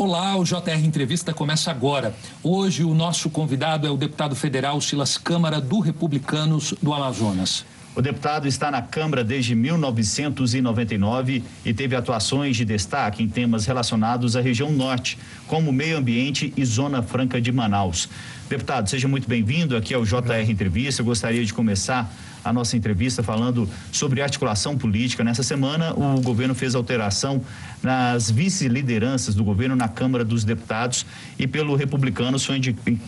Olá, o JR Entrevista começa agora. Hoje o nosso convidado é o deputado federal Silas Câmara do Republicanos do Amazonas. O deputado está na Câmara desde 1999 e teve atuações de destaque em temas relacionados à região norte, como meio ambiente e zona franca de Manaus. Deputado, seja muito bem-vindo aqui ao JR Entrevista. Eu gostaria de começar a nossa entrevista falando sobre articulação política. Nessa semana, o governo fez alteração nas vice-lideranças do governo na Câmara dos Deputados e pelo Republicanos foi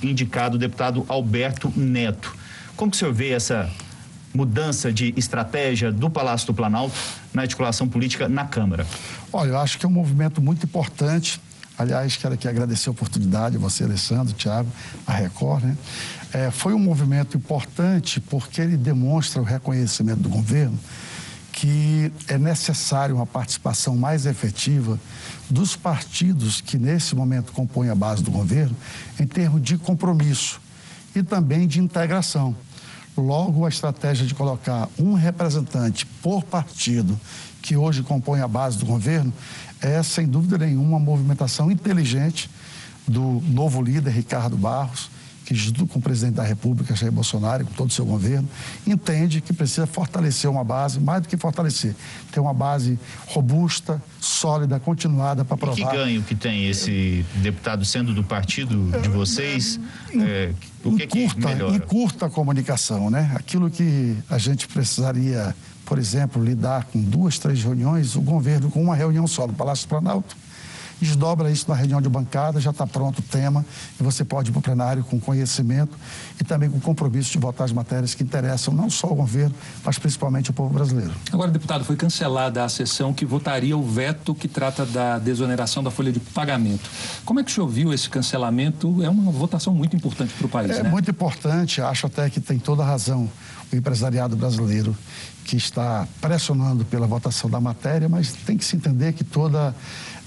indicado o deputado Alberto Neto. Como que o senhor vê essa mudança de estratégia do Palácio do Planalto na articulação política na Câmara? Olha, eu acho que é um movimento muito importante. Aliás, quero aqui agradecer a oportunidade, você, Alessandro, Tiago, a Record, né? É, foi um movimento importante porque ele demonstra o reconhecimento do governo que é necessário uma participação mais efetiva dos partidos que nesse momento compõem a base do governo em termos de compromisso e também de integração. Logo, a estratégia de colocar um representante por partido que hoje compõe a base do governo é, sem dúvida nenhuma, uma movimentação inteligente do novo líder, Ricardo Barros, que, junto com o presidente da República, Jair Bolsonaro, e com todo o seu governo, entende que precisa fortalecer uma base, mais do que fortalecer, ter uma base robusta, sólida, continuada para provar. E que ganho que tem esse deputado sendo do partido de vocês? É, o que, curta, que melhora? Encurta a comunicação, né? Aquilo que a gente precisaria, por exemplo, lidar com duas, três reuniões, o governo com uma reunião só no Palácio do Planalto desdobra isso na reunião de bancada, já está pronto o tema e você pode ir para o plenário com conhecimento e também com compromisso de votar as matérias que interessam não só o governo, mas principalmente o povo brasileiro. Agora, deputado, foi cancelada a sessão que votaria o veto que trata da desoneração da folha de pagamento. Como é que o senhor viu esse cancelamento? É uma votação muito importante para o país, é né? É muito importante, acho até que tem toda a razão o empresariado brasileiro que está pressionando pela votação da matéria, mas tem que se entender que toda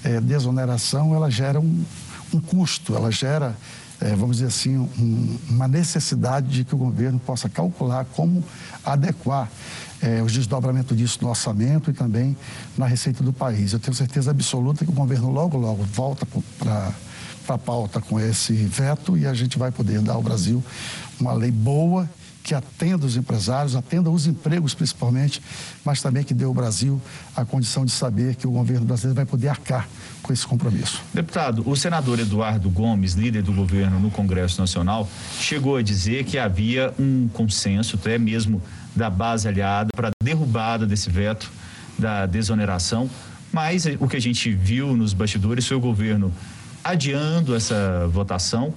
é, desoneração ela gera um, um custo, ela gera, é, vamos dizer assim, um, uma necessidade de que o governo possa calcular como adequar é, os desdobramentos disso no orçamento e também na receita do país. Eu tenho certeza absoluta que o governo logo, logo volta para a pauta com esse veto e a gente vai poder dar ao Brasil uma lei boa que atenda os empresários, atenda os empregos principalmente, mas também que dê ao Brasil a condição de saber que o governo brasileiro vai poder arcar com esse compromisso. Deputado, o senador Eduardo Gomes, líder do governo no Congresso Nacional, chegou a dizer que havia um consenso, até mesmo da base aliada, para a derrubada desse veto da desoneração, mas o que a gente viu nos bastidores foi o governo adiando essa votação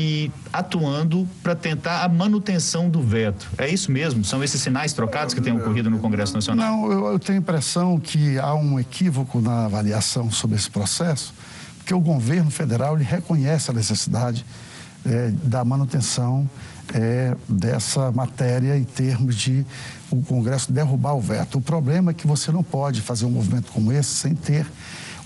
e atuando para tentar a manutenção do veto. É isso mesmo? São esses sinais trocados que têm ocorrido no Congresso Nacional? Não, eu, eu tenho a impressão que há um equívoco na avaliação sobre esse processo, porque o governo federal ele reconhece a necessidade é, da manutenção é, dessa matéria em termos de o Congresso derrubar o veto. O problema é que você não pode fazer um movimento como esse sem ter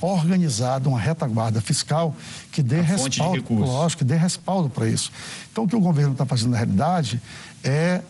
organizado uma retaguarda fiscal que dê respaldo, de lógico, que dê respaldo para isso. Então, o que o governo está fazendo na realidade é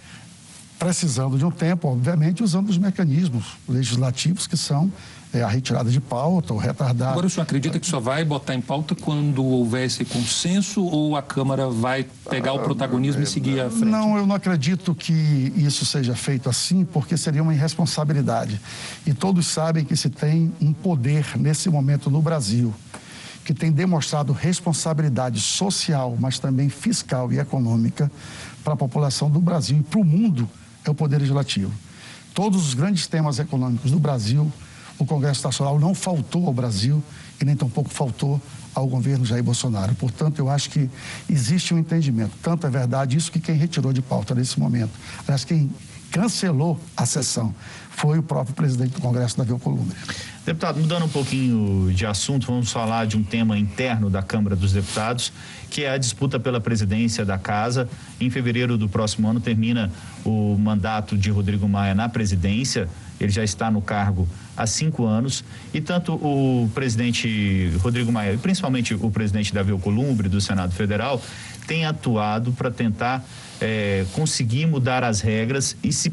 precisando de um tempo, obviamente, usando os mecanismos legislativos que são é, a retirada de pauta, o retardado. Agora, o senhor acredita que só vai botar em pauta quando houver esse consenso ou a Câmara vai pegar o protagonismo e seguir à frente? Não, eu não acredito que isso seja feito assim, porque seria uma irresponsabilidade. E todos sabem que se tem um poder nesse momento no Brasil que tem demonstrado responsabilidade social, mas também fiscal e econômica para a população do Brasil e para o mundo é o Poder Legislativo. Todos os grandes temas econômicos do Brasil o Congresso Nacional não faltou ao Brasil e nem tampouco faltou ao governo Jair Bolsonaro. Portanto, eu acho que existe um entendimento. Tanto é verdade isso que quem retirou de pauta nesse momento, aliás, quem cancelou a sessão foi o próprio presidente do Congresso, Davi Alcolumbre. Deputado, mudando um pouquinho de assunto, vamos falar de um tema interno da Câmara dos Deputados, que é a disputa pela presidência da Casa. Em fevereiro do próximo ano termina o mandato de Rodrigo Maia na presidência. Ele já está no cargo há cinco anos e tanto o presidente Rodrigo Maia, principalmente o presidente Davi Alcolumbre do Senado Federal, tem atuado para tentar é, conseguir mudar as regras e se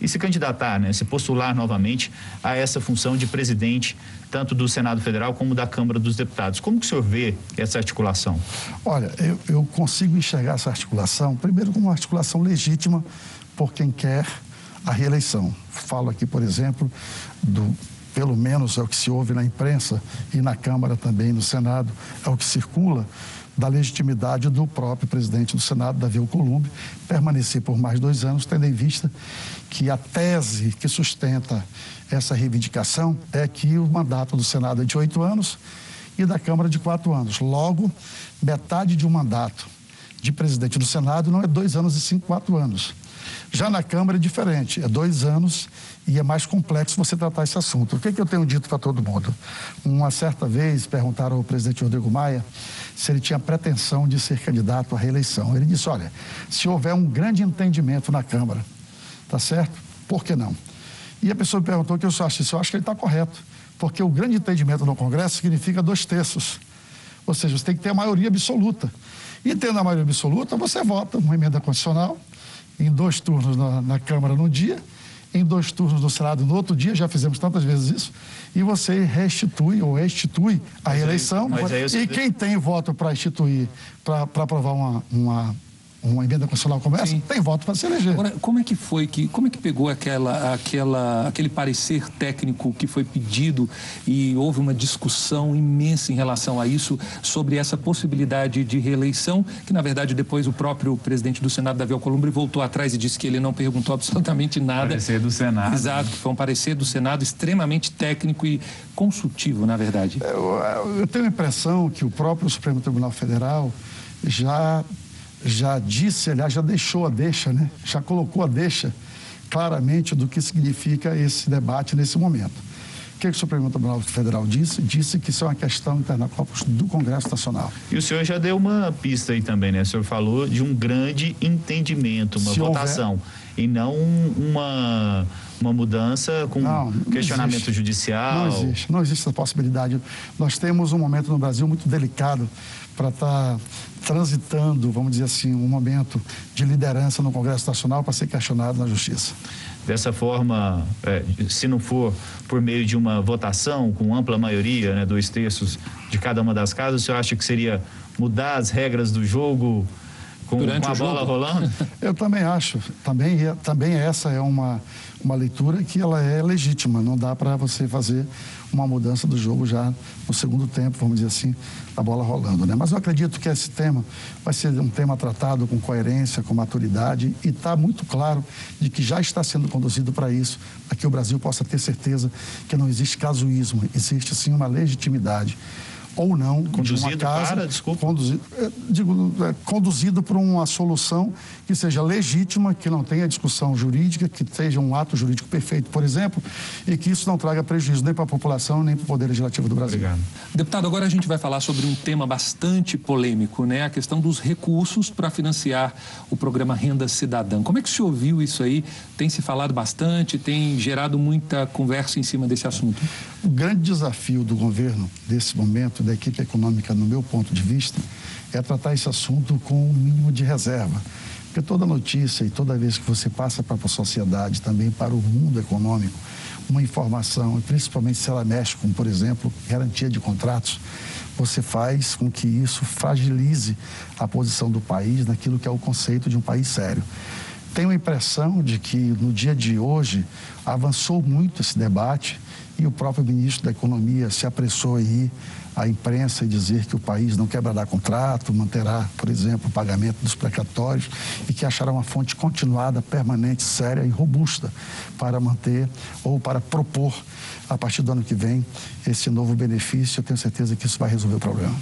e se candidatar, né, se postular novamente a essa função de presidente tanto do Senado Federal como da Câmara dos Deputados. Como que o senhor vê essa articulação? Olha, eu, eu consigo enxergar essa articulação, primeiro como uma articulação legítima por quem quer a reeleição. Falo aqui, por exemplo, do pelo menos é o que se ouve na imprensa e na Câmara também, no Senado, é o que circula, da legitimidade do próprio presidente do Senado, Davi Alcolumbre, permanecer por mais dois anos, tendo em vista que a tese que sustenta essa reivindicação é que o mandato do Senado é de oito anos e da Câmara de quatro anos. Logo, metade de um mandato de presidente do Senado não é dois anos e cinco, quatro anos. Já na Câmara é diferente, é dois anos e é mais complexo você tratar esse assunto. O que, é que eu tenho dito para todo mundo? Uma certa vez perguntaram ao presidente Rodrigo Maia se ele tinha pretensão de ser candidato à reeleição. Ele disse: olha, se houver um grande entendimento na Câmara, tá certo? Por que não? E a pessoa me perguntou o que eu acho disso. Eu acho que ele está correto, porque o grande entendimento no Congresso significa dois terços. Ou seja, você tem que ter a maioria absoluta. E tendo a maioria absoluta, você vota uma emenda constitucional em dois turnos na, na Câmara no dia em dois turnos no Senado no outro dia, já fizemos tantas vezes isso, e você restitui ou restitui a mas reeleição. Aí, e quem tem voto para instituir, para aprovar uma, uma uma emenda constitucional como essa, Sim. tem voto para se eleger. Agora, como é que foi que, como é que pegou aquela, aquela, aquele parecer técnico que foi pedido e houve uma discussão imensa em relação a isso sobre essa possibilidade de reeleição, que na verdade depois o próprio presidente do Senado, Davi Alcolumbre, voltou atrás e disse que ele não perguntou absolutamente nada. Parecer do Senado. Exato, que foi um parecer do Senado extremamente técnico e consultivo, na verdade. Eu, eu tenho a impressão que o próprio Supremo Tribunal Federal já já disse, aliás, já deixou a deixa, né? já colocou a deixa claramente do que significa esse debate nesse momento. O que, que o Supremo Tribunal Federal disse? Disse que isso é uma questão interna do Congresso Nacional. E o senhor já deu uma pista aí também, né? O senhor falou de um grande entendimento, uma Se votação, houver... e não uma uma mudança com não, não questionamento existe. judicial? Não existe, não existe essa possibilidade. Nós temos um momento no Brasil muito delicado para estar tá transitando, vamos dizer assim, um momento de liderança no Congresso Nacional para ser questionado na Justiça. Dessa forma, é, se não for por meio de uma votação com ampla maioria, né, dois terços de cada uma das casas, o senhor acha que seria mudar as regras do jogo com, com a bola jogo. rolando? Eu também acho. Também, também essa é uma, uma leitura que ela é legítima. Não dá para você fazer uma mudança do jogo já no segundo tempo, vamos dizer assim, a bola rolando. Né? Mas eu acredito que esse tema vai ser um tema tratado com coerência, com maturidade e está muito claro de que já está sendo conduzido para isso, para que o Brasil possa ter certeza que não existe casuísmo, existe sim uma legitimidade ou não conduzido de uma casa, para, desculpa. Conduzido, é, digo, é, conduzido por uma solução que seja legítima, que não tenha discussão jurídica, que seja um ato jurídico perfeito, por exemplo, e que isso não traga prejuízo nem para a população nem para o Poder Legislativo do Brasil. Obrigado. Deputado, agora a gente vai falar sobre um tema bastante polêmico, né? A questão dos recursos para financiar o programa Renda Cidadã. Como é que se ouviu isso aí? Tem se falado bastante, tem gerado muita conversa em cima desse assunto? O grande desafio do governo, desse momento, da equipe econômica, no meu ponto de vista, é tratar esse assunto com o um mínimo de reserva. Porque toda notícia e toda vez que você passa para a sociedade, também para o mundo econômico, uma informação, e principalmente se ela mexe com, por exemplo, garantia de contratos, você faz com que isso fragilize a posição do país naquilo que é o conceito de um país sério. Tenho a impressão de que no dia de hoje avançou muito esse debate e o próprio ministro da Economia se apressou aí à imprensa e dizer que o país não quebrará contrato, manterá, por exemplo, o pagamento dos precatórios e que achará uma fonte continuada, permanente, séria e robusta para manter ou para propor, a partir do ano que vem, esse novo benefício. Eu tenho certeza que isso vai resolver o problema.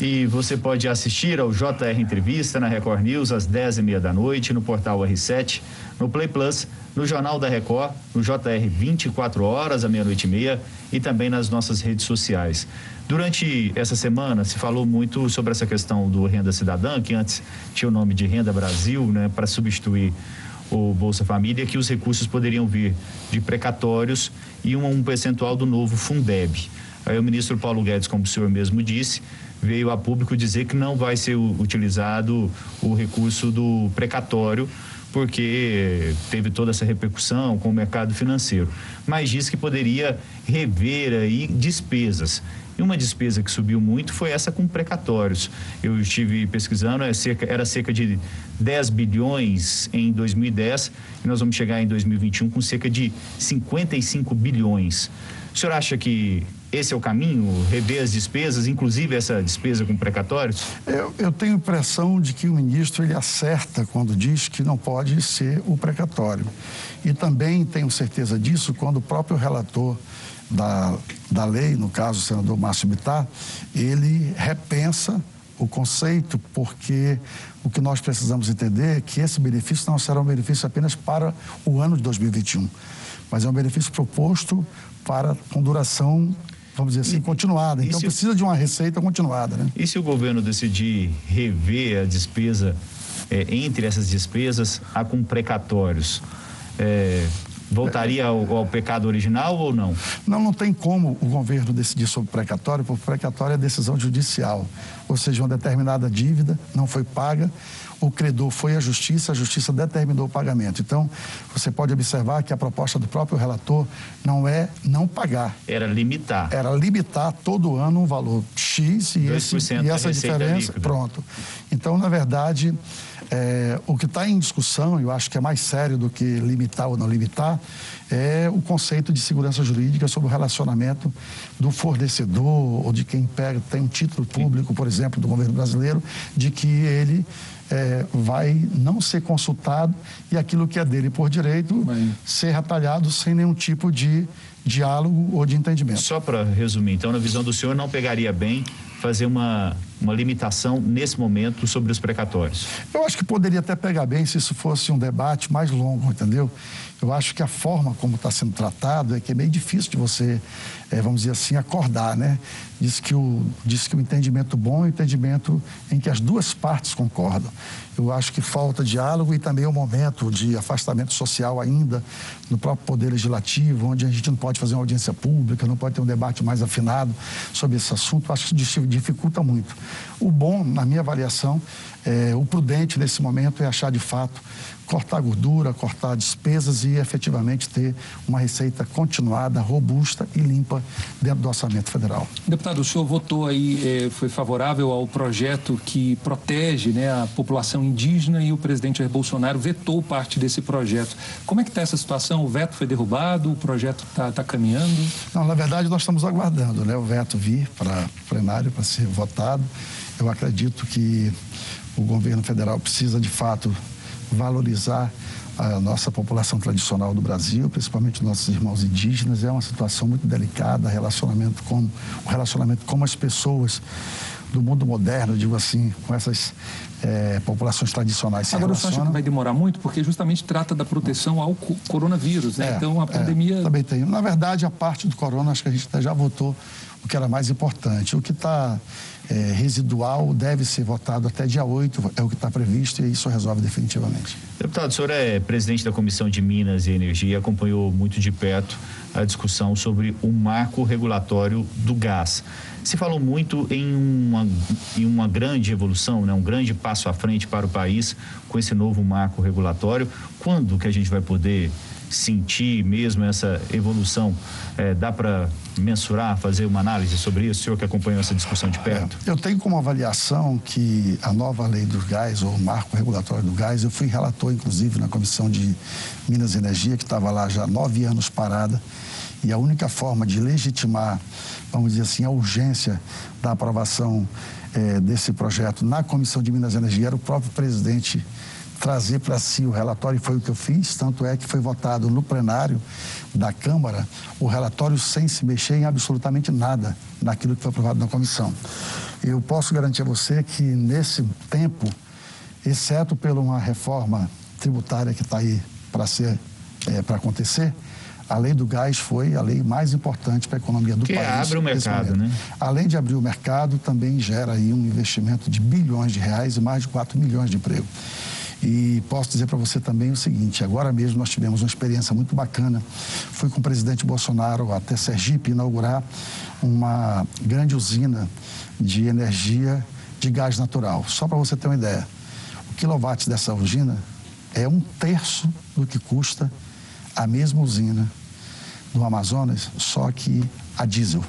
E você pode assistir ao JR Entrevista na Record News às 10h30 da noite, no portal R7, no Play Plus, no Jornal da Record, no JR 24 horas, à meia-noite e meia, e também nas nossas redes sociais. Durante essa semana se falou muito sobre essa questão do Renda Cidadã, que antes tinha o nome de Renda Brasil, né, para substituir o Bolsa Família, que os recursos poderiam vir de precatórios e um, um percentual do novo Fundeb. Aí o ministro Paulo Guedes, como o senhor mesmo disse, veio a público dizer que não vai ser utilizado o recurso do precatório, porque teve toda essa repercussão com o mercado financeiro. Mas disse que poderia rever aí despesas. E uma despesa que subiu muito foi essa com precatórios. Eu estive pesquisando, é era cerca de 10 bilhões em 2010 e nós vamos chegar em 2021 com cerca de 55 bilhões. O senhor acha que esse é o caminho, rever as despesas, inclusive essa despesa com precatórios? Eu, eu tenho impressão de que o ministro ele acerta quando diz que não pode ser o precatório. E também tenho certeza disso quando o próprio relator da, da lei, no caso o senador Márcio Bittar, ele repensa o conceito, porque o que nós precisamos entender é que esse benefício não será um benefício apenas para o ano de 2021, mas é um benefício proposto para com duração vamos dizer assim, continuada. Então precisa de uma receita continuada. Né? E se o governo decidir rever a despesa, é, entre essas despesas, a com precatórios? É, voltaria ao, ao, pecado original ou não? Não, não tem como o governo decidir sobre precatório, porque precatório é decisão judicial. Ou seja, uma determinada dívida não foi paga, o credor foi à justiça, a justiça determinou o pagamento. Então, você pode observar que a proposta do próprio relator não é não pagar. Era limitar. Era limitar todo ano um valor X e, esse, e essa diferença. Líquida. Pronto. Então, na verdade, é, o que está em discussão, eu acho que é mais sério do que limitar ou não limitar, é o conceito de segurança jurídica sobre o relacionamento do fornecedor ou de quem pega, tem um título público, por exemplo, do governo brasileiro, de que ele é, vai não ser consultado e aquilo que é dele por direito Bem. ser retalhado sem nenhum tipo de diálogo ou de entendimento. Só para resumir, então, na visão do senhor, não pegaria bem fazer uma, uma limitação nesse momento sobre os precatórios? Eu acho que poderia até pegar bem se isso fosse um debate mais longo, entendeu? Eu acho que a forma como está sendo tratado é que é bem difícil de você, é, vamos dizer assim, acordar, né? Diz que, o, diz que o entendimento bom é o entendimento em que as duas partes concordam. Eu acho que falta diálogo e também o um momento de afastamento social ainda no próprio Poder Legislativo, onde a gente não pode fazer uma audiência pública, não pode ter um debate mais afinado sobre esse assunto. Acho que isso dificulta muito. O bom, na minha avaliação, é, o prudente nesse momento é achar de fato cortar gordura, cortar despesas e efetivamente ter uma receita continuada, robusta e limpa dentro do orçamento federal. Deputado, o senhor votou aí, eh, foi favorável ao projeto que protege né, a população indígena e o presidente Jair Bolsonaro vetou parte desse projeto. Como é que está essa situação? O veto foi derrubado, o projeto está tá caminhando? Não, na verdade nós estamos aguardando né, o veto vir para plenário para ser votado. Eu acredito que o governo federal precisa de fato valorizar a nossa população tradicional do Brasil, principalmente nossos irmãos indígenas, é uma situação muito delicada, relacionamento com o relacionamento com as pessoas do mundo moderno, digo assim, com essas é, populações tradicionais se Agora, você acha que vai demorar muito? Porque justamente trata da proteção ao coronavírus, né? É, então, a é, pandemia... É, também tem. Na verdade, a parte do corona, acho que a gente já votou o que era mais importante. O que está é, residual deve ser votado até dia 8, é o que está previsto e isso resolve definitivamente. Deputado, o senhor é presidente da Comissão de Minas e Energia e acompanhou muito de perto a discussão sobre o marco regulatório do gás. Se falou muito em uma, em uma grande evolução, né, um grande passo à frente para o país com esse novo marco regulatório. Quando que a gente vai poder sentir mesmo essa evolução? É, dá para mensurar, fazer uma análise sobre isso? O senhor que acompanhou essa discussão de perto? Eu tenho como avaliação que a nova lei do gás, ou marco regulatório do gás, eu fui relator, inclusive, na Comissão de Minas e Energia, que estava lá já nove anos parada, e a única forma de legitimar, vamos dizer assim, a urgência da aprovação é, desse projeto na Comissão de Minas e Energia era o próprio presidente trazer para si o relatório, e foi o que eu fiz, tanto é que foi votado no plenário da Câmara o relatório sem se mexer em absolutamente nada naquilo que foi aprovado na comissão. Eu posso garantir a você que nesse tempo, exceto por uma reforma tributária que está aí para ser é, para acontecer, a lei do gás foi a lei mais importante para a economia do que país. Que abre o mercado, né? Além de abrir o mercado, também gera aí um investimento de bilhões de reais e mais de 4 milhões de empregos. E posso dizer para você também o seguinte: agora mesmo nós tivemos uma experiência muito bacana. Fui com o presidente Bolsonaro até Sergipe inaugurar uma grande usina de energia de gás natural. Só para você ter uma ideia: o quilowatt dessa usina é um terço do que custa a mesma usina do Amazonas, só que a diesel.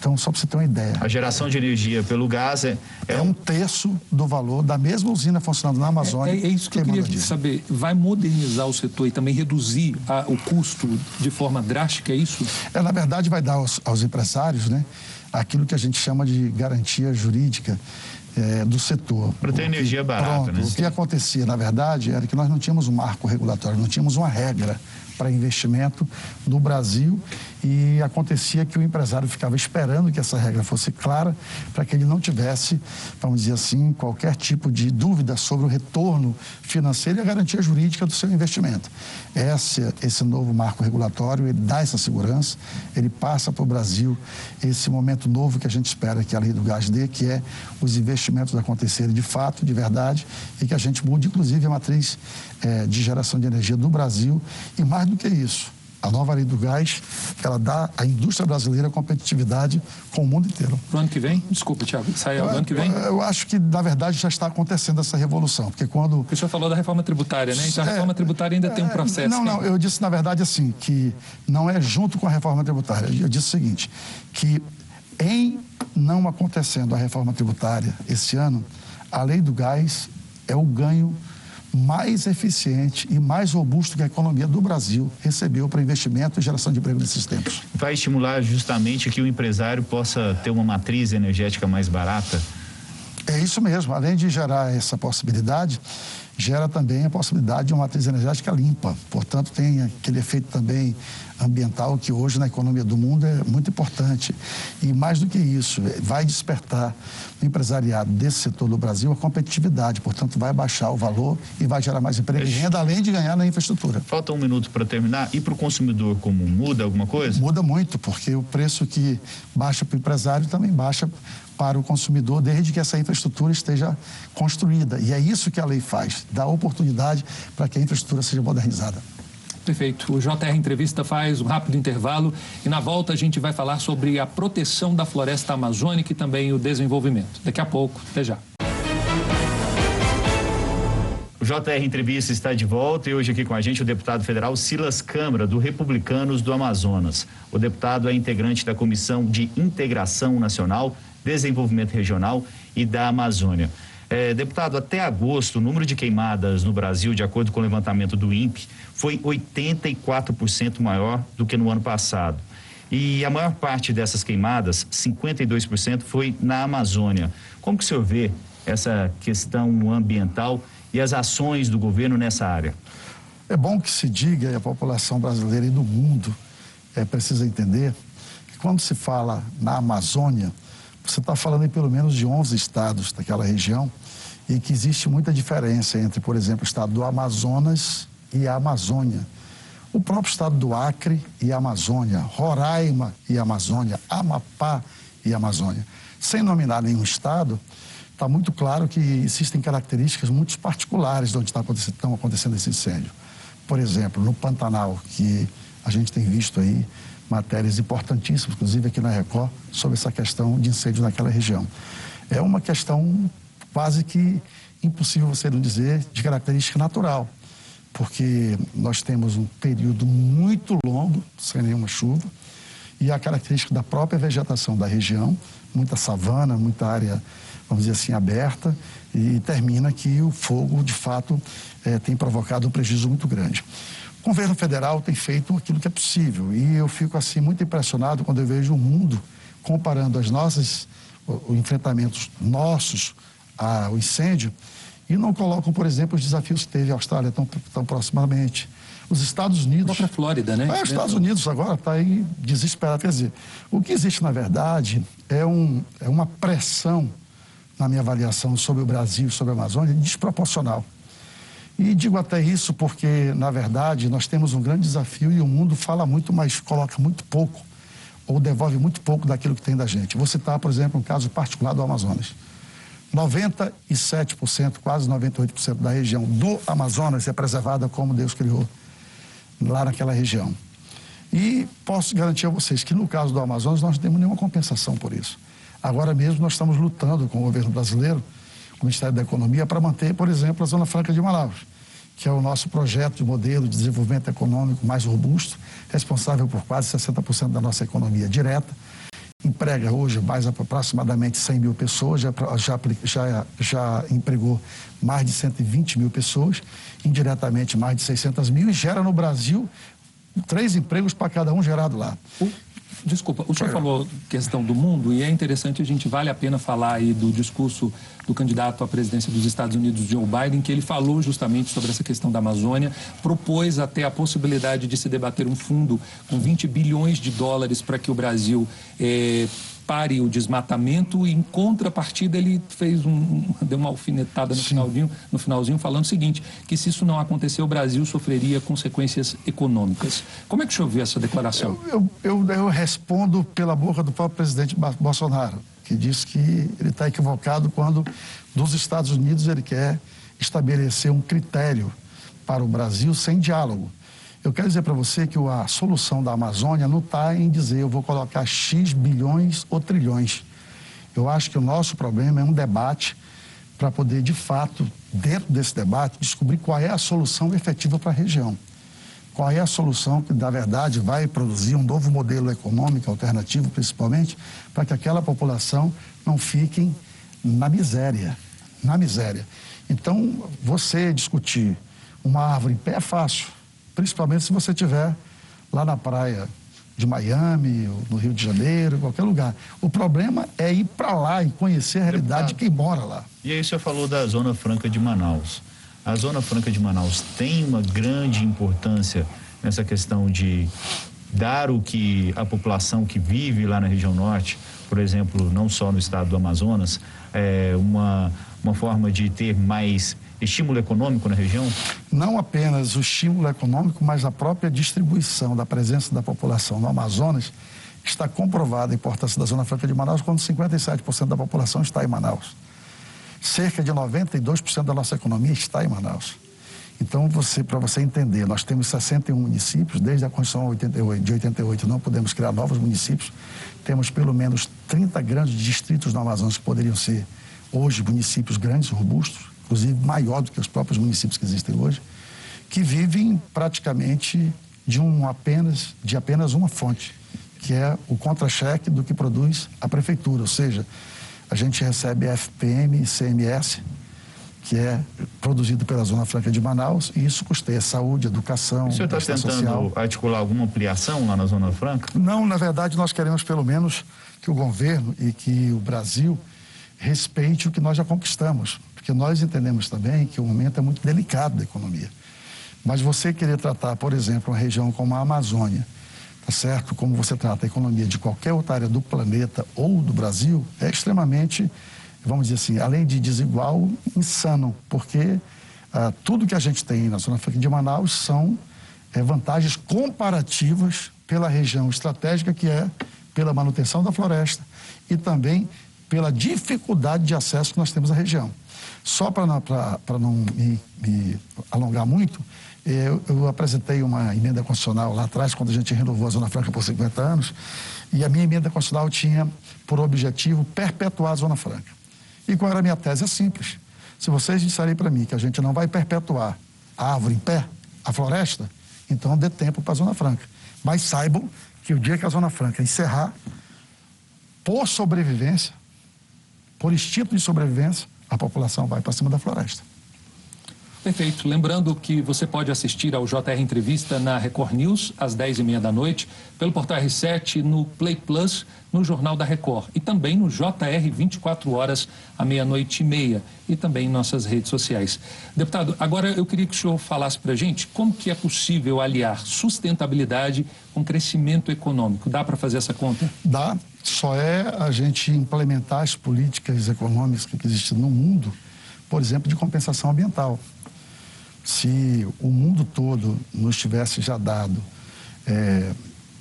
Então, só para você ter uma ideia. A geração de energia pelo gás é, é, é um terço do valor da mesma usina funcionando na Amazônia. É, é, é isso que eu queria saber. Vai modernizar o setor e também reduzir a, o custo de forma drástica, é isso? É, na verdade, vai dar aos, aos empresários né, aquilo que a gente chama de garantia jurídica. É, do setor. Para ter energia barata, pronto, né? O que acontecia, na verdade, era que nós não tínhamos um marco regulatório, não tínhamos uma regra para investimento no Brasil e acontecia que o empresário ficava esperando que essa regra fosse clara para que ele não tivesse, vamos dizer assim, qualquer tipo de dúvida sobre o retorno financeiro e a garantia jurídica do seu investimento. Esse, esse novo marco regulatório, ele dá essa segurança, ele passa para o Brasil esse momento novo que a gente espera que a lei do gás dê, que é os investimentos acontecerem de fato, de verdade, e que a gente mude, inclusive, a matriz é, de geração de energia do Brasil e mais do que isso, a nova lei do gás, ela dá à indústria brasileira competitividade com o mundo inteiro. No ano que vem? Desculpa, Tiago, sai no ano que vem? Eu, eu, acho que, na verdade, já está acontecendo essa revolução, porque quando... O senhor falou da reforma tributária, né? Então, a é, reforma tributária ainda é, tem um é, processo. Não, não, eu disse, na verdade, assim, que não é junto com a reforma tributária. Eu disse o seguinte, que em não acontecendo a reforma tributária esse ano, a lei do gás é o ganho mais eficiente e mais robusto que a economia do Brasil recebeu para investimento e geração de emprego nesses tempos. Vai estimular justamente que o empresário possa ter uma matriz energética mais barata? É isso mesmo. Além de gerar essa possibilidade, gera também a possibilidade de uma matriz energética limpa. Portanto, tem aquele efeito também ambiental que hoje na economia do mundo é muito importante. E mais do que isso, vai despertar no empresariado desse setor do Brasil a competitividade. Portanto, vai baixar o valor e vai gerar mais emprego e renda, além de ganhar na infraestrutura. Falta um minuto para terminar. E para o consumidor comum, muda alguma coisa? Muda muito, porque o preço que baixa para o empresário também baixa para o consumidor, desde que essa infraestrutura esteja construída. E é isso que a lei faz, dá oportunidade para que a infraestrutura seja modernizada. Perfeito. O JR Entrevista faz um rápido intervalo e na volta a gente vai falar sobre a proteção da floresta amazônica e também o desenvolvimento. Daqui a pouco, até já. O JR Entrevista está de volta e hoje aqui com a gente o deputado federal Silas Câmara, do Republicanos do Amazonas. O deputado é integrante da Comissão de Integração Nacional Desenvolvimento Regional e da Amazônia. É, deputado, até agosto, o número de queimadas no Brasil, de acordo com o levantamento do INPE, foi 84% maior do que no ano passado. E a maior parte dessas queimadas, 52%, foi na Amazônia. Como que o senhor vê essa questão ambiental e as ações do governo nessa área? É bom que se diga, e a população brasileira e do mundo é, precisa entender, que quando se fala na Amazônia, você está falando em pelo menos de 11 estados daquela região e que existe muita diferença entre, por exemplo, o estado do Amazonas e a Amazônia. O próprio estado do Acre e Amazônia, Roraima e Amazônia, Amapá e Amazônia. Sem nominar nenhum estado, está muito claro que existem características muito particulares de onde está acontecendo, estão acontecendo esse incêndio. Por exemplo, no Pantanal, que a gente tem visto aí matérias importantíssimas, inclusive aqui na Record, sobre essa questão de incêndio naquela região. É uma questão quase que impossível você não dizer de característica natural, porque nós temos um período muito longo sem nenhuma chuva e a característica da própria vegetação da região, muita savana, muita área, vamos dizer assim, aberta, e termina que o fogo, de fato, é, tem provocado um prejuízo muito grande. O governo federal tem feito aquilo que é possível e eu fico assim muito impressionado quando eu vejo o mundo comparando as nossas os enfrentamentos nossos ao incêndio e não colocam, por exemplo, os desafios que teve a Austrália tão, tão proximamente. Os Estados Unidos. Para a Flórida, né? É, os Estados Unidos agora está aí desesperado. Quer dizer, o que existe, na verdade, é, um, é uma pressão, na minha avaliação, sobre o Brasil, sobre a Amazônia, desproporcional. E digo até isso porque, na verdade, nós temos um grande desafio e o mundo fala muito, mas coloca muito pouco, ou devolve muito pouco daquilo que tem da gente. Vou citar, por exemplo, um caso particular do Amazonas. 97%, quase 98% da região do Amazonas é preservada como Deus criou, lá naquela região. E posso garantir a vocês que no caso do Amazonas nós não temos nenhuma compensação por isso. Agora mesmo nós estamos lutando com o governo brasileiro, com o Ministério da Economia, para manter, por exemplo, a Zona Franca de Manaus que é o nosso projeto de modelo de desenvolvimento econômico mais robusto, responsável por quase 60% da nossa economia direta. Emprega hoje mais aproximadamente 100 mil pessoas, já, já, já, já empregou mais de 120 mil pessoas, indiretamente mais de 600 mil, e gera no Brasil três empregos para cada um gerado lá. Desculpa, o senhor falou questão do mundo e é interessante, a gente vale a pena falar aí do discurso do candidato à presidência dos Estados Unidos, Joe Biden, que ele falou justamente sobre essa questão da Amazônia, propôs até a possibilidade de se debater um fundo com 20 bilhões de dólares para que o Brasil eh, pare o desmatamento e em contrapartida ele fez um deu uma alfinetada no finalzinho, no finalzinho falando o seguinte, que se isso não acontecer o Brasil sofreria consequências econômicas. Como é que o senhor vê essa declaração? Eu, eu, eu, eu respondo pela boca do próprio presidente Bolsonaro, que diz que ele está equivocado quando dos Estados Unidos ele quer estabelecer um critério para o Brasil sem diálogo. Eu quero dizer para você que a solução da Amazônia não está em dizer eu vou colocar X bilhões ou trilhões. Eu acho que o nosso problema é um debate para poder, de fato, dentro desse debate, descobrir qual é a solução efetiva para a região. Qual é a solução que, na verdade, vai produzir um novo modelo econômico alternativo, principalmente, para que aquela população não fique na miséria. Na miséria. Então, você discutir uma árvore em pé é fácil principalmente se você estiver lá na praia de Miami, ou no Rio de Janeiro, qualquer lugar. O problema é ir para lá e conhecer a realidade de quem mora lá. E aí você falou da Zona Franca de Manaus. A Zona Franca de Manaus tem uma grande importância nessa questão de dar o que a população que vive lá na região norte, por exemplo, não só no estado do Amazonas, é uma, uma forma de ter mais estímulo econômico na região? Não apenas o estímulo econômico, mas a própria distribuição da presença da população no Amazonas está comprovada a importância da Zona Franca de Manaus quando 57% da população está em Manaus. Cerca de 92% da nossa economia está em Manaus. Então, você, para você entender, nós temos 61 municípios, desde a Constituição de 88 não podemos criar novos municípios. Temos pelo menos 30 grandes distritos no Amazonas que poderiam ser hoje municípios grandes, robustos inclusive maior do que os próprios municípios que existem hoje, que vivem praticamente de, um apenas, de apenas uma fonte, que é o contra-cheque do que produz a prefeitura, ou seja, a gente recebe FPM e CMS, que é produzido pela Zona Franca de Manaus, e isso custeia saúde, educação, O senhor está tentando social. articular alguma ampliação lá na Zona Franca? Não, na verdade, nós queremos pelo menos que o governo e que o Brasil respeite o que nós já conquistamos porque nós entendemos também que o momento é muito delicado da economia. Mas você querer tratar, por exemplo, uma região como a Amazônia, tá certo? Como você trata a economia de qualquer outra área do planeta ou do Brasil, é extremamente, vamos dizer assim, além de desigual, insano, porque ah, tudo que a gente tem na Zona Franca de Manaus são é, vantagens comparativas pela região estratégica que é pela manutenção da floresta e também pela dificuldade de acesso que nós temos à região. Só para não me, me, alongar muito, eu, eu, apresentei uma emenda constitucional lá atrás, quando a gente renovou a Zona Franca por 50 anos, e a minha emenda constitucional tinha por objetivo perpetuar a Zona Franca. E qual era a minha tese? É simples. Se vocês disserem para mim que a gente não vai perpetuar a árvore em pé, a floresta, então dê tempo para a Zona Franca. Mas saibam que o dia que a Zona Franca encerrar, por sobrevivência, por instinto de sobrevivência, a população vai para cima da floresta. Perfeito. Lembrando que você pode assistir ao JR Entrevista na Record News às 10h30 da noite, pelo Portal R7, no Play Plus, no Jornal da Record e também no JR 24 horas à meia-noite e meia e também em nossas redes sociais. Deputado, agora eu queria que o senhor falasse para a gente como que é possível aliar sustentabilidade com crescimento econômico. Dá para fazer essa conta? Dá. Só é a gente implementar as políticas econômicas que existem no mundo, por exemplo, de compensação ambiental se o mundo todo nos tivesse já dado é,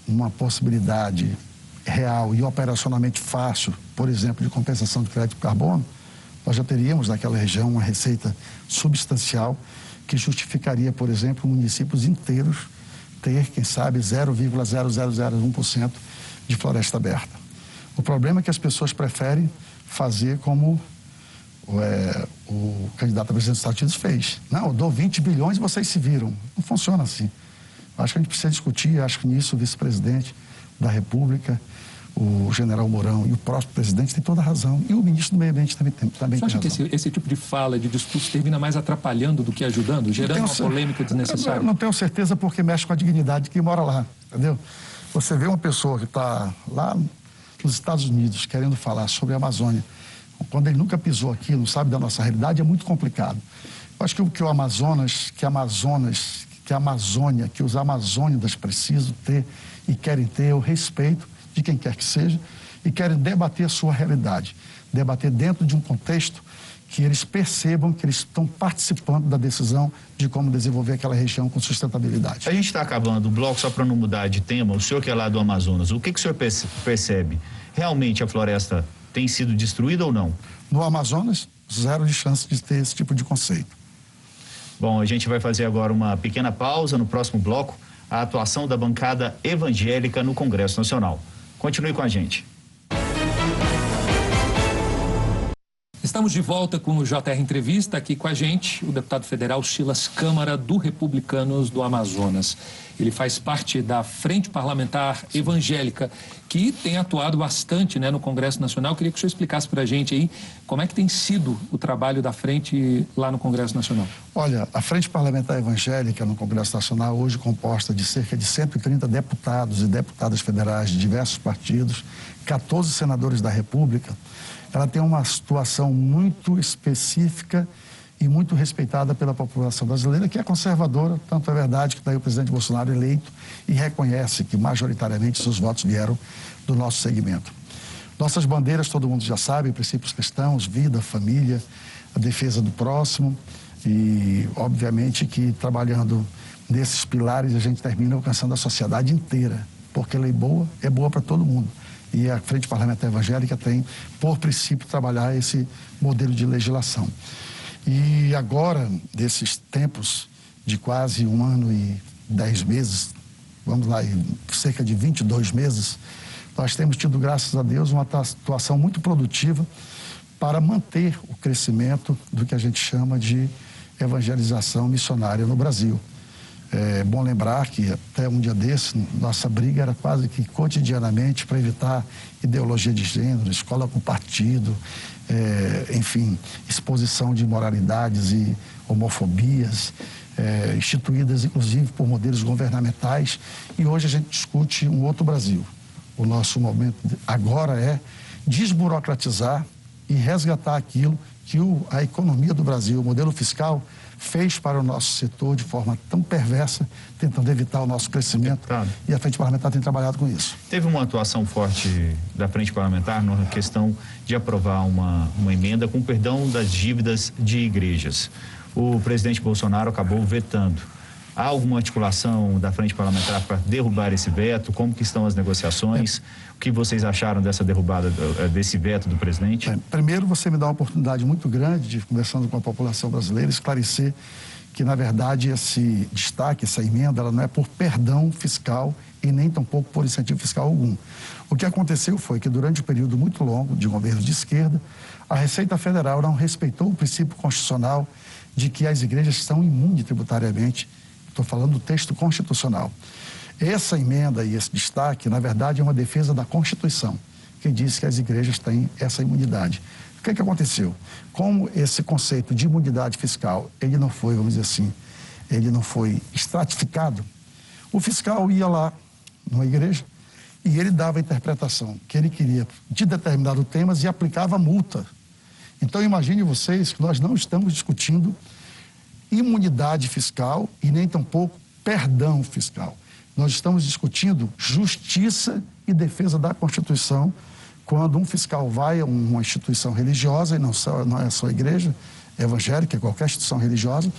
uma possibilidade real e operacionalmente fácil, por exemplo, de compensação de crédito de carbono, nós já teríamos naquela região uma receita substancial que justificaria, por exemplo, municípios inteiros ter, quem sabe, 0,0001% de floresta aberta. O problema é que as pessoas preferem fazer como é, o candidato a presidente dos Estados Unidos fez. Não, eu dou 20 bilhões e vocês se viram. Não funciona assim. Acho que a gente precisa discutir, acho que nisso o vice-presidente da República, o general Mourão e o próximo presidente têm toda a razão. E o ministro do Meio Ambiente também tem, também Você acha que esse, esse, tipo de fala, de discurso, termina mais atrapalhando do que ajudando, gerando uma polêmica desnecessária? Eu não tenho certeza porque mexe com a dignidade de quem mora lá, entendeu? Você vê uma pessoa que está lá nos Estados Unidos querendo falar sobre a Amazônia, quando ele nunca pisou aqui, não sabe da nossa realidade, é muito complicado. Eu acho que o que o Amazonas, que Amazonas, que a Amazônia, que os amazônidas precisam ter e querem ter é o respeito de quem quer que seja e querem debater a sua realidade, debater dentro de um contexto que eles percebam que eles estão participando da decisão de como desenvolver aquela região com sustentabilidade. A gente está acabando o bloco só para não mudar de tema. O senhor que é lá do Amazonas, o que, que o senhor percebe? Realmente a floresta tem sido destruída ou não? No Amazonas, zero de chance de ter esse tipo de conceito. Bom, a gente vai fazer agora uma pequena pausa no próximo bloco, a atuação da bancada evangélica no Congresso Nacional. Continue com a gente. Estamos de volta com o JR Entrevista, aqui com a gente o deputado federal Silas Câmara, do Republicanos do Amazonas. Ele faz parte da Frente Parlamentar Evangélica, que tem atuado bastante né, no Congresso Nacional. queria que o senhor explicasse para a gente aí como é que tem sido o trabalho da frente lá no Congresso Nacional. Olha, a Frente Parlamentar Evangélica no Congresso Nacional, hoje composta de cerca de 130 deputados e deputadas federais de diversos partidos, 14 senadores da República, ela tem uma situação muito específica e muito respeitada pela população brasileira, que é conservadora, tanto é verdade que daí o presidente Bolsonaro eleito e reconhece que majoritariamente seus votos vieram do nosso segmento. Nossas bandeiras, todo mundo já sabe, princípios cristãos, vida, família, a defesa do próximo e, obviamente, que trabalhando nesses pilares a gente termina alcançando a sociedade inteira, porque lei boa é boa para todo mundo e a Frente Parlamentar Evangélica tem, por princípio, trabalhar esse modelo de legislação. E agora, desses tempos de quase um ano e dez meses, vamos lá, cerca de 22 meses, nós temos tido, graças a Deus, uma atuação muito produtiva para manter o crescimento do que a gente chama de evangelização missionária no Brasil. É bom lembrar que até um dia desse, nossa briga era quase que cotidianamente para evitar ideologia de gênero, escola com partido, é, enfim, exposição de moralidades e homofobias, é, instituídas inclusive por modelos governamentais. E hoje a gente discute um outro Brasil. O nosso momento agora é desburocratizar e resgatar aquilo que o, a economia do Brasil, o modelo fiscal, fez para o nosso setor de forma tão perversa, tentando evitar o nosso crescimento. Deputado. E a Frente Parlamentar tem trabalhado com isso. Teve uma atuação forte da Frente Parlamentar na questão de aprovar uma, uma emenda com perdão das dívidas de igrejas. O presidente Bolsonaro acabou vetando. Há alguma articulação da frente parlamentar para derrubar esse veto? Como que estão as negociações? É. O que vocês acharam dessa derrubada eh, desse veto do presidente? É, primeiro, você me dá uma oportunidade muito grande de, conversando com a população brasileira, esclarecer que, na verdade, esse destaque, essa emenda, ela não é por perdão fiscal e nem tampouco por incentivo fiscal algum. O que aconteceu foi que, durante um período muito longo de governo de esquerda, a Receita Federal não respeitou o princípio constitucional de que as igrejas são imunes tributariamente Estou falando do texto constitucional. Essa emenda e esse destaque, na verdade, é uma defesa da Constituição, que diz que as igrejas têm essa imunidade. O que, é que aconteceu? Como esse conceito de imunidade fiscal, ele não foi, vamos dizer assim, ele não foi estratificado, o fiscal ia lá numa igreja e ele dava a interpretação que ele queria de determinado temas e aplicava multa. Então imagine vocês que nós não estamos discutindo imunidade fiscal e nem tampouco perdão fiscal. Nós estamos discutindo justiça e defesa da Constituição quando um fiscal vai a uma instituição religiosa, e não, só, não é só a igreja evangélica, é qualquer instituição religiosa,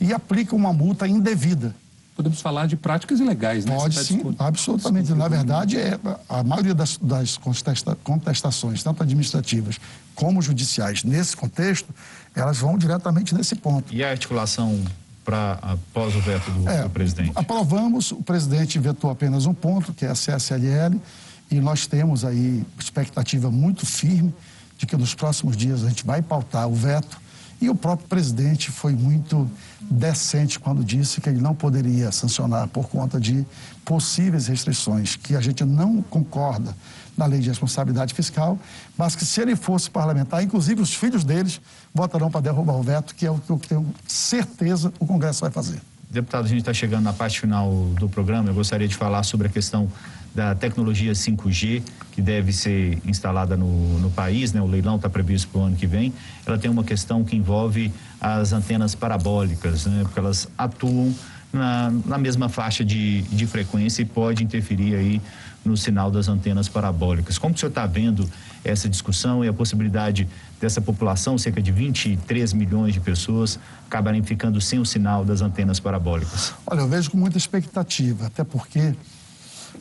e aplica uma multa indevida. Podemos falar de práticas ilegais, né? Pode sim, absolutamente. Na verdade, é, a maioria das, das contesta, contestações, tanto administrativas como judiciais, nesse contexto, elas vão diretamente nesse ponto. E a articulação para após o veto do, é, do, presidente? Aprovamos, o presidente vetou apenas um ponto, que é a CSLL, e nós temos aí expectativa muito firme de que nos próximos dias a gente vai pautar o veto. E o próprio presidente foi muito decente quando disse que ele não poderia sancionar por conta de possíveis restrições, que a gente não concorda na lei de responsabilidade fiscal, mas que se ele fosse parlamentar, inclusive os filhos deles votarão para derrubar o veto, que é o que eu tenho certeza o Congresso vai fazer. Deputado, a gente está chegando na parte final do programa. Eu gostaria de falar sobre a questão da tecnologia 5G, que deve ser instalada no, no país, né? o leilão está previsto para o ano que vem, ela tem uma questão que envolve as antenas parabólicas, né? porque elas atuam na, na mesma faixa de, de frequência e pode interferir aí no sinal das antenas parabólicas. Como o senhor está vendo essa discussão e a possibilidade dessa população, cerca de 23 milhões de pessoas, acabarem ficando sem o sinal das antenas parabólicas? Olha, eu vejo com muita expectativa, até porque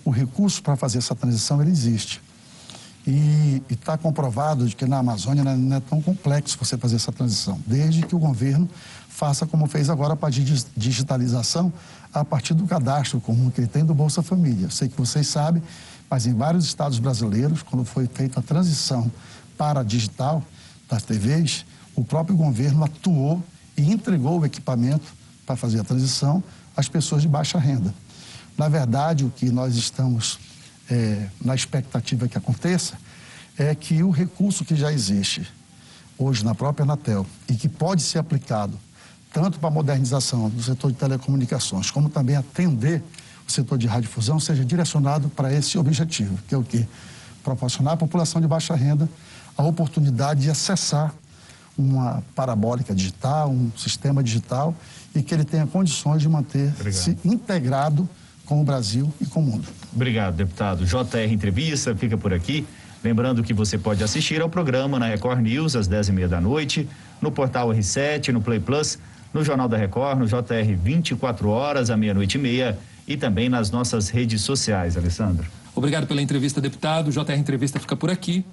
o recurso para fazer essa transição ele existe. E está comprovado de que na Amazônia não é tão complexo você fazer essa transição, desde que o governo faça como fez agora para a digitalização a partir do cadastro comum que ele tem do Bolsa Família. Sei que vocês sabem, mas em vários estados brasileiros, quando foi feita a transição para digital das TVs, o próprio governo atuou e entregou o equipamento para fazer a transição às pessoas de baixa renda. Na verdade, o que nós estamos é, na expectativa que aconteça é que o recurso que já existe hoje na própria Anatel e que pode ser aplicado tanto para a modernização do setor de telecomunicações, como também atender o setor de radiodifusão, seja direcionado para esse objetivo, que é o quê? Proporcionar à população de baixa renda a oportunidade de acessar uma parabólica digital, um sistema digital e que ele tenha condições de manter-se integrado com o Brasil e com o mundo. Obrigado, deputado. JR Entrevista fica por aqui. Lembrando que você pode assistir ao programa na Record News às 10 e meia da noite, no portal R7, no Play Plus, no Jornal da Record, no JR 24 horas, à meia-noite e meia e também nas nossas redes sociais, Alessandro. Obrigado pela entrevista, deputado. JR Entrevista fica por aqui.